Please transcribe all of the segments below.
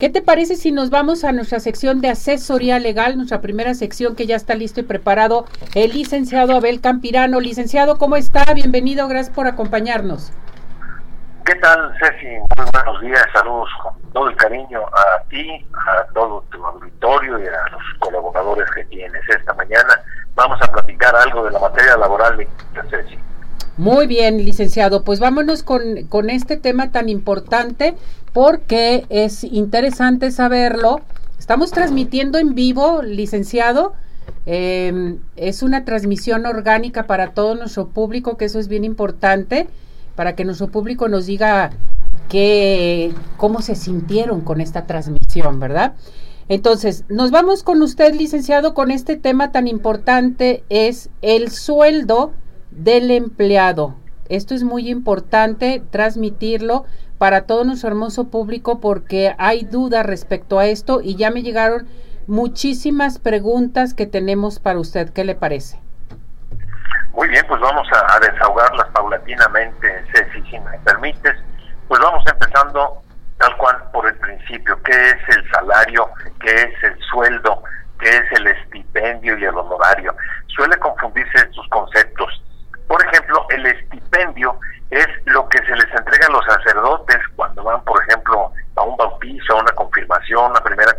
¿Qué te parece si nos vamos a nuestra sección de asesoría legal, nuestra primera sección que ya está listo y preparado el licenciado Abel Campirano? Licenciado, ¿cómo está? Bienvenido, gracias por acompañarnos. ¿Qué tal, Ceci? Muy buenos días, saludos con todo el cariño a ti, a todo tu auditorio y a los colaboradores que tienes esta mañana. Vamos a platicar algo de la materia laboral Ceci. Muy bien, licenciado. Pues vámonos con, con este tema tan importante porque es interesante saberlo. Estamos transmitiendo en vivo, licenciado. Em, es una transmisión orgánica para todo nuestro público, que eso es bien importante, para que nuestro público nos diga que, cómo se sintieron con esta transmisión, ¿verdad? Entonces, nos vamos con usted, licenciado, con este tema tan importante, es el sueldo del empleado. Esto es muy importante transmitirlo para todo nuestro hermoso público porque hay dudas respecto a esto y ya me llegaron muchísimas preguntas que tenemos para usted. ¿Qué le parece? Muy bien, pues vamos a, desahogarlas paulatinamente, Ceci, si me permites. Pues vamos empezando tal cual por el principio. ¿Qué es el salario? ¿Qué es el sueldo? ¿Qué es el estipendio y el honorario? Suele confundirse estos conceptos por ejemplo, el estipendio es lo que se les entrega a los sacerdotes cuando van, por ejemplo, a un bautizo, a una confirmación, una primera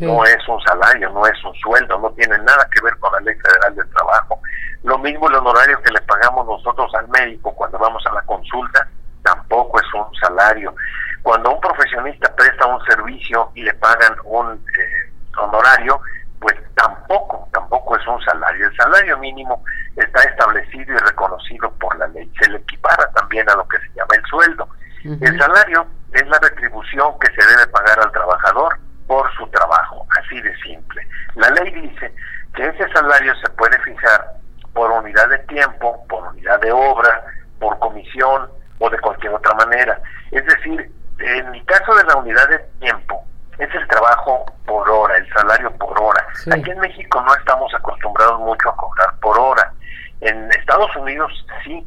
No es un salario, no es un sueldo, no tiene nada que ver con la ley federal del trabajo. Lo mismo el honorario que le pagamos nosotros al médico cuando vamos a la consulta, tampoco es un salario. Cuando un profesionista presta un servicio y le pagan un eh, honorario, pues tampoco, tampoco es un salario. El salario mínimo está establecido y reconocido por la ley. Se le equipara también a lo que se llama el sueldo. El salario es la retribución que se debe pagar al trabajador así de simple. La ley dice que ese salario se puede fijar por unidad de tiempo, por unidad de obra, por comisión o de cualquier otra manera. Es decir, en el caso de la unidad de tiempo, es el trabajo por hora, el salario por hora. Aquí en México no estamos acostumbrados mucho a cobrar por hora. En Estados Unidos sí.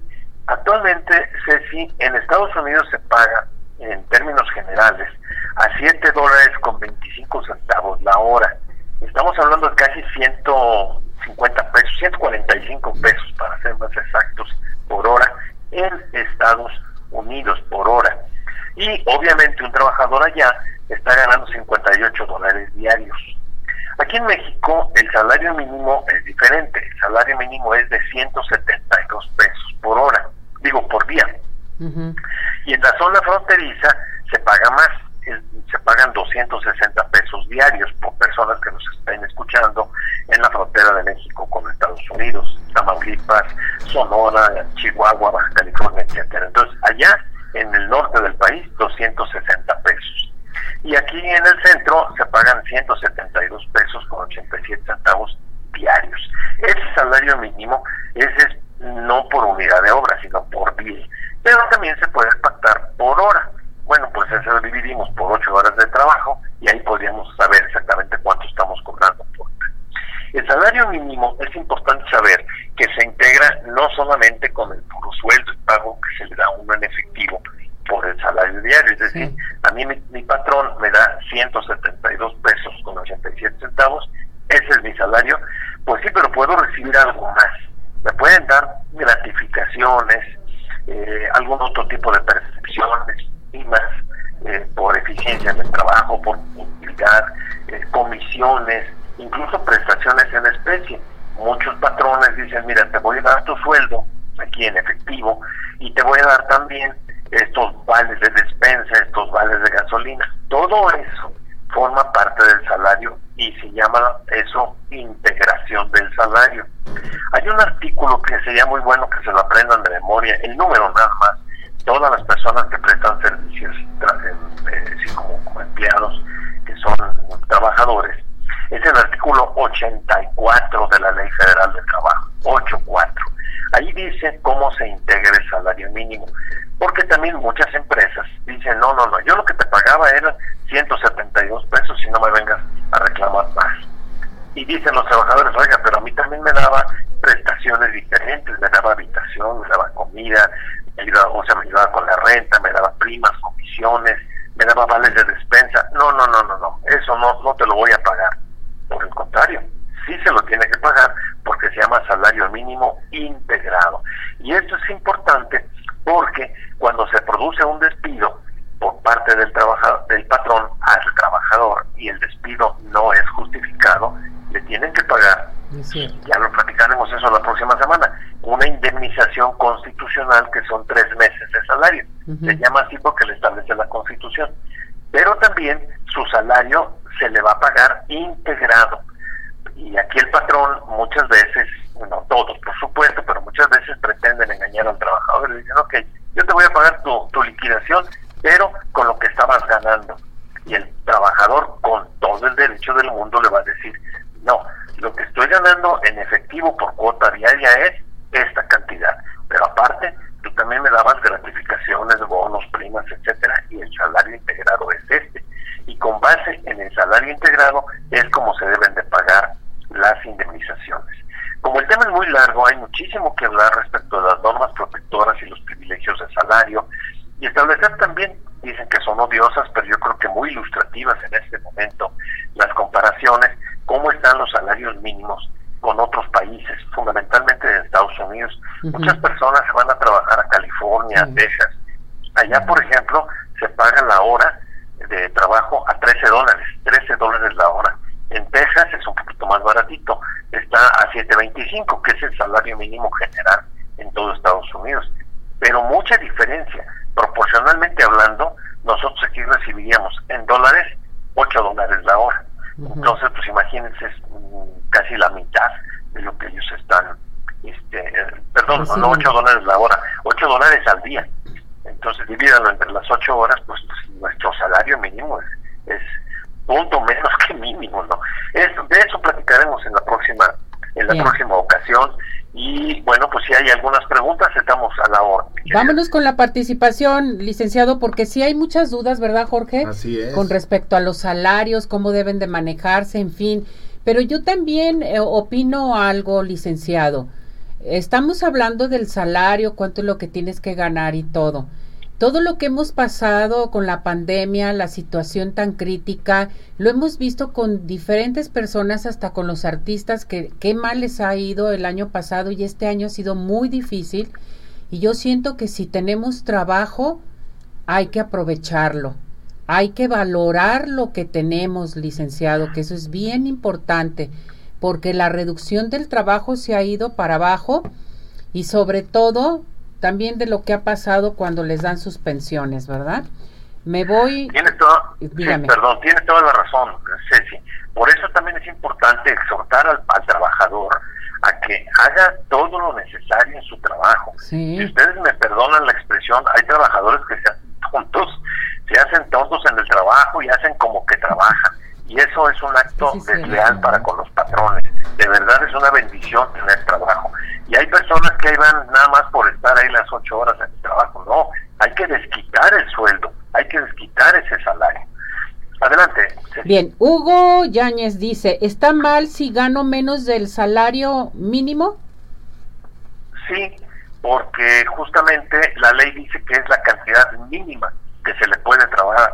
Actualmente, Ceci, en Estados Unidos se paga, en términos generales, a 7 dólares con 25 centavos la hora. Estamos hablando de casi 150 pesos, 145 pesos para ser más exactos por hora en Estados Unidos por hora. Y obviamente un trabajador allá está ganando 58 dólares diarios. Aquí en México el salario mínimo es diferente. El salario mínimo es de 172 pesos por hora, digo por día. Y en la zona fronteriza se paga más, 260 pesos diarios por personas que nos estén escuchando en la frontera de México con Estados Unidos, Tamaulipas, Sonora, Chihuahua, Baja California, etcétera. Entonces, allá en el norte del país, 260 pesos. Y aquí en el centro se pagan 172 pesos con 87 centavos diarios. Ese salario mínimo ese es no por unidad de obra, sino por día. Pero también se puede pactar por hora. Bueno, pues eso lo dividimos por 8 horas de trabajo y ahí podríamos saber exactamente cuánto estamos cobrando por El salario mínimo es importante saber que se integra no solamente con el puro sueldo y pago que se le da a uno en efectivo, por el salario diario. Es decir, a mí mi, patrón me da 172 pesos con 87 centavos, ese es mi salario, pues sí, pero puedo recibir algo más. Me pueden dar gratificaciones, eh, algún otro tipo de percepciones y más eh, por eficiencia en el trabajo, por utilidad, eh, incluso prestaciones en especie. Muchos patrones dicen, mira, te voy a dar tu sueldo aquí en efectivo y te voy a dar también estos vales de despensa, estos vales de gasolina, todo eso forma parte del salario y se llama eso integración del salario. Hay un artículo que sería muy bueno que se lo aprendan de memoria, el número nada más, todas las personas que prestan servicios eh, como, empleados, que son trabajadores, artículo 84 de la Ley Federal del Trabajo, 84. Ahí dice cómo se integra el salario mínimo. Porque también muchas empresas dicen, no, no, no, yo lo que te pagaba era 172 pesos y no me vengas a reclamar más. Y dicen los trabajadores, oiga, pero a mí también me daba prestaciones diferentes, me daba habitación, me daba comida, me o sea, me ayudaba con la renta, me daba primas, comisiones, me daba vales de despensa. No, mínimo integrado. Y esto es importante porque cuando se produce un despido por parte del trabajador, del patrón al trabajador y el despido no es justificado, le tienen que pagar. Ya lo platicaremos eso la próxima semana. Una indemnización constitucional que son tres meses de salario. Se llama así porque le establece la Constitución. Pero también su salario se le va a pagar integrado. Y aquí el patrón muchas veces, no todos por supuesto, pero muchas veces pretenden engañar al trabajador y le dicen, ok, yo te voy a pagar tu, tu liquidación, pero con lo que estabas ganando. Y el trabajador con todo el derecho del mundo le va a decir, no, lo que estoy ganando en efectivo por cuota diaria es esta cantidad, pero aparte tú también me dabas gratificaciones, bonos, primas, etcétera, y el salario integrado es este. Y con base en el salario integrado es como se deben de pagar las indemnizaciones. Como el tema es muy largo, hay muchísimo que hablar respecto a las normas protectoras y los privilegios de salario y establecer también, dicen que son odiosas, pero yo creo que muy ilustrativas en este momento, las comparaciones, están los salarios mínimos con otros países, fundamentalmente en Estados Unidos. Muchas personas se van a trabajar a California, a Texas. Allá, por ejemplo, se paga la hora de trabajo a 13 dólares, 13 dólares la hora. En Texas es un poquito más baratito, está a 7.25, que es el salario mínimo general en todo Estados Unidos. Pero mucha diferencia. Proporcionalmente hablando, nosotros aquí recibiríamos en dólares 8 dólares la hora. Entonces, imagínense, es casi la mitad de lo que ellos están, este, perdón, no 8 dólares la hora, 8 dólares al día. Entonces, divídalo entre las 8 horas, pues, pues, nuestro salario mínimo es, es punto menos que mínimo, ¿no? Es, de eso platicaremos en la próxima en la próxima ocasión. Y bueno, pues si hay algunas preguntas, estamos a la hora. Vámonos con la participación, licenciado, porque sí hay muchas dudas, ¿verdad, Jorge? Así es. Con respecto a los salarios, cómo deben de manejarse, en fin. Pero yo también eh, opino algo, licenciado. Estamos hablando del salario, cuánto es lo que tienes que ganar y todo todo lo que hemos pasado con la pandemia, la situación tan crítica, lo hemos visto con diferentes personas, hasta con los artistas, que qué mal les ha ido el año pasado y este año ha sido muy difícil. Y yo siento que si tenemos trabajo, hay que aprovecharlo. Hay que valorar lo que tenemos, licenciado, que eso es bien importante, porque la reducción del trabajo se ha ido para abajo y sobre todo también de lo que ha pasado cuando les dan sus pensiones, ¿verdad? Me voy... Tiene toda, perdón, tiene toda la razón, Ceci. Por eso también es importante exhortar al, trabajador a que haga todo lo necesario en su trabajo. Si ustedes me perdonan la expresión, hay trabajadores que se hacen tontos, se hacen tontos en el trabajo y hacen como que trabajan. Y eso es un acto desleal para con los patrones. De verdad es una bendición tener trabajo. Y hay personas que ahí van nada más por estar ahí las ocho horas en el trabajo. No, hay que desquitar el sueldo, hay que desquitar ese salario. Adelante. Bien, Hugo Yáñez dice, ¿está mal si gano menos del salario mínimo? Sí, porque justamente la ley dice que es la cantidad mínima que se le puede trabajar,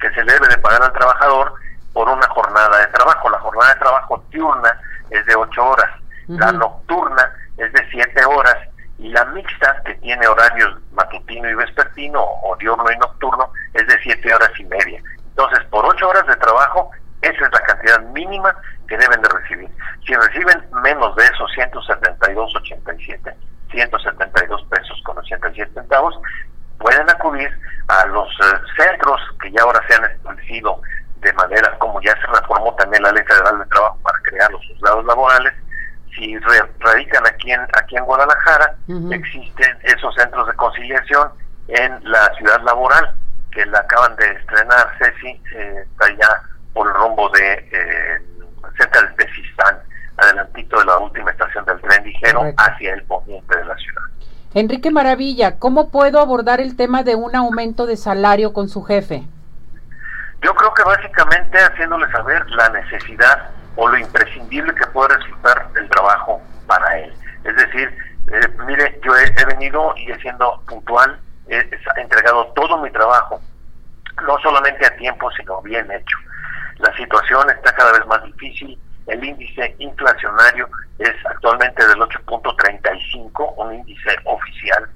que se debe de pagar al trabajador por una jornada de trabajo. La jornada de trabajo diurna es de ocho horas, la nocturna es de siete horas y la mixta, que tiene horarios matutino y vespertino, o diurno y nocturno, es de siete horas y media. Entonces, ocho horas de trabajo, esa es la cantidad mínima que deben de recibir. Si reciben menos de esos 172.87, 172 pesos con 87 centavos, pueden acudir a los eh, centros que ya ahora se han establecido de manera como ya se reformó también la Ley Federal de Trabajo para crear los juzgados laborales. Si radican aquí en, aquí en Guadalajara, existen esos centros de conciliación en la ciudad laboral, que la acaban de estrenar, Ceci, eh, está allá por el rumbo de eh, cerca de Tezistán, adelantito de la última estación del tren ligero, hacia el poniente de la ciudad. Enrique Maravilla, ¿cómo puedo abordar el tema de un aumento de salario con su jefe? Yo creo que básicamente haciéndole saber la necesidad o lo imprescindible que puede resultar el trabajo para él. Es decir, eh, mire, yo he, venido y he siendo puntual, he, entregado todo mi trabajo, no solamente a tiempo, sino bien hecho. La situación está cada vez más difícil, el índice inflacionario es actualmente del 8.35, un índice oficial,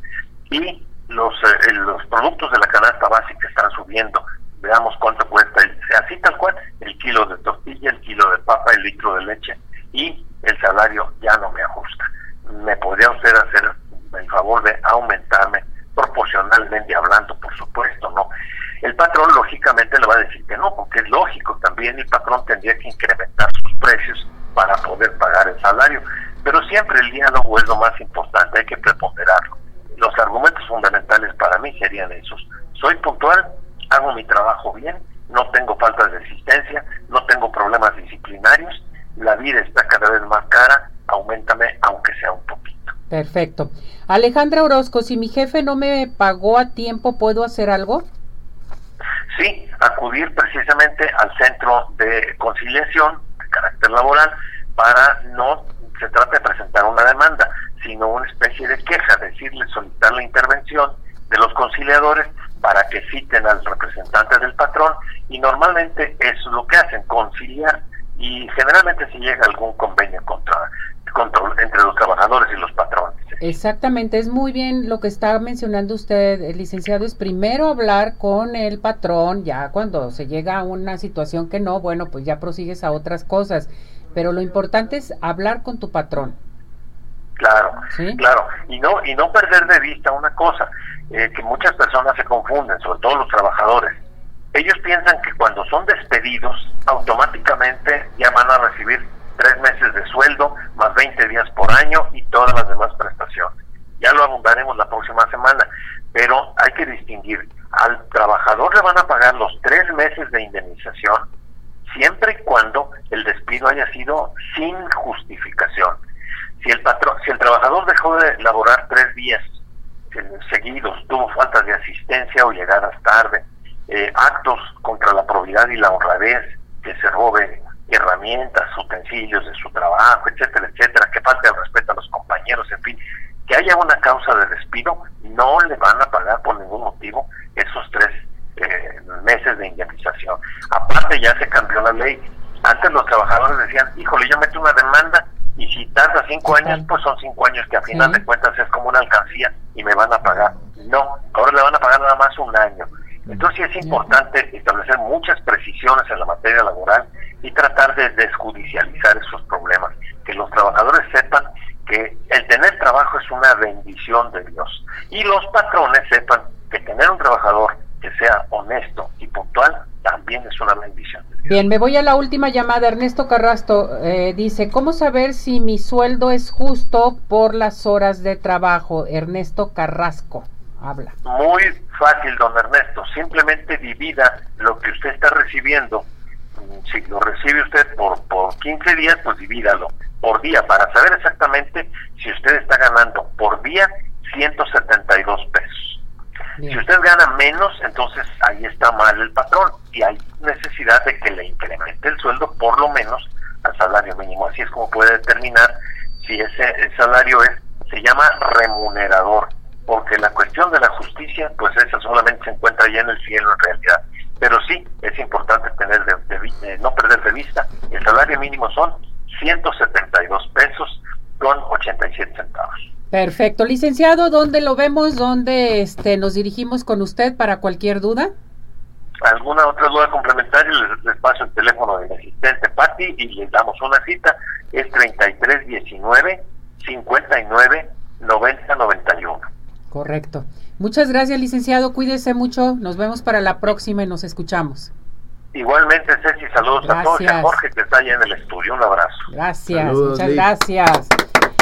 y los, eh, los productos de la canasta básica están subiendo. Veamos cuánto cuesta, el, así tal cual, el kilo de tortilla, el kilo de papa, el litro de leche, y el salario ya no me ajusta. ¿Me podría usted hacer el favor de aumentarme proporcionalmente hablando, por supuesto, ¿no? El patrón lógicamente le va a decir que no, porque es lógico, también el patrón tendría que incrementar sus precios para poder pagar el salario, pero siempre el diálogo es lo más importante, hay que preponderarlo. Los argumentos fundamentales para mí serían esos. Soy puntual, hago mi trabajo bien, no tengo falta de resistencia, no tengo problemas disciplinarios, la vida está cada vez más cara, aumentame aunque sea un poquito. Perfecto. Alejandra Orozco, si mi jefe no me pagó a tiempo, ¿puedo hacer algo? Sí, acudir precisamente al centro de conciliación de carácter laboral para no se trata de presentar una demanda, sino una especie de queja, decirle, solicitar la intervención de los conciliadores para que citen al representante del patrón y normalmente es lo que hacen, conciliar y generalmente se llega a algún convenio contra, entre los trabajadores y los patrones. Exactamente, es muy bien lo que está mencionando usted, el licenciado, es primero hablar con el patrón, ya cuando se llega a una situación que no, bueno, pues ya prosigues a otras cosas, pero lo importante es hablar con tu patrón. Claro, claro, y no y no perder de vista una cosa, eh, que muchas personas se confunden, sobre todo los trabajadores ellos piensan que cuando son despedidos, automáticamente ya van a recibir tres meses de sueldo, 20 días por año y todas las demás prestaciones. Ya lo abundaremos la próxima semana, pero hay que distinguir. Al trabajador le van a pagar los tres meses de indemnización siempre y cuando el despido haya sido sin justificación. Si el patrón, si el trabajador dejó de laborar tres días seguidos, tuvo faltas de asistencia o llegadas tarde, eh, actos contra la probidad y la honradez, que se robe herramientas, utensilios de su trabajo, etcétera, etcétera, que falte el respeto a los compañeros, en fin, que haya una causa de despido, no le van a pagar por ningún motivo esos tres eh, meses de indemnización. Aparte ya se cambió la ley. Antes los trabajadores decían, híjole, yo meto una demanda y si tarda cinco años, pues son cinco años que a final de cuentas es como una alcancía y me van a pagar. No, ahora le van a pagar nada más un año. Entonces es importante establecer muchas precisiones en la materia laboral tratar de desjudicializar esos problemas, que los trabajadores sepan que el tener trabajo es una bendición de Dios y los patrones sepan que tener un trabajador que sea honesto y puntual también es una bendición. De Dios. Bien, me voy a la última llamada. Ernesto Carrasto eh, dice, ¿cómo saber si mi sueldo es justo por las horas de trabajo? Ernesto Carrasco. Habla. Muy fácil, don Ernesto. Simplemente divida lo que usted está recibiendo. Si lo recibe usted por, por 15 días, pues divídalo por día para saber exactamente si usted está ganando por día 172 pesos. Si usted gana menos, entonces ahí está mal el patrón y hay necesidad de que le incremente el sueldo por lo menos al salario mínimo. Así es como puede determinar si ese salario es se llama remunerador porque la cuestión de la justicia, pues esa solamente se encuentra ya en el cielo en realidad. Pero sí, es importante tener de, no perder de vista, el salario mínimo son 172 pesos con 87 centavos. Perfecto, licenciado, ¿dónde lo vemos? ¿Dónde este, nos dirigimos con usted para cualquier duda? ¿Alguna otra duda complementaria? Les, paso el teléfono del asistente Patti y les damos una cita. Es 3319 59 90 91. Correcto. Muchas gracias, licenciado. Cuídese mucho. Nos vemos para la próxima y nos escuchamos. Igualmente, Ceci, saludos a todos y a Jorge que está allá en el estudio. Un abrazo. Gracias, muchas gracias.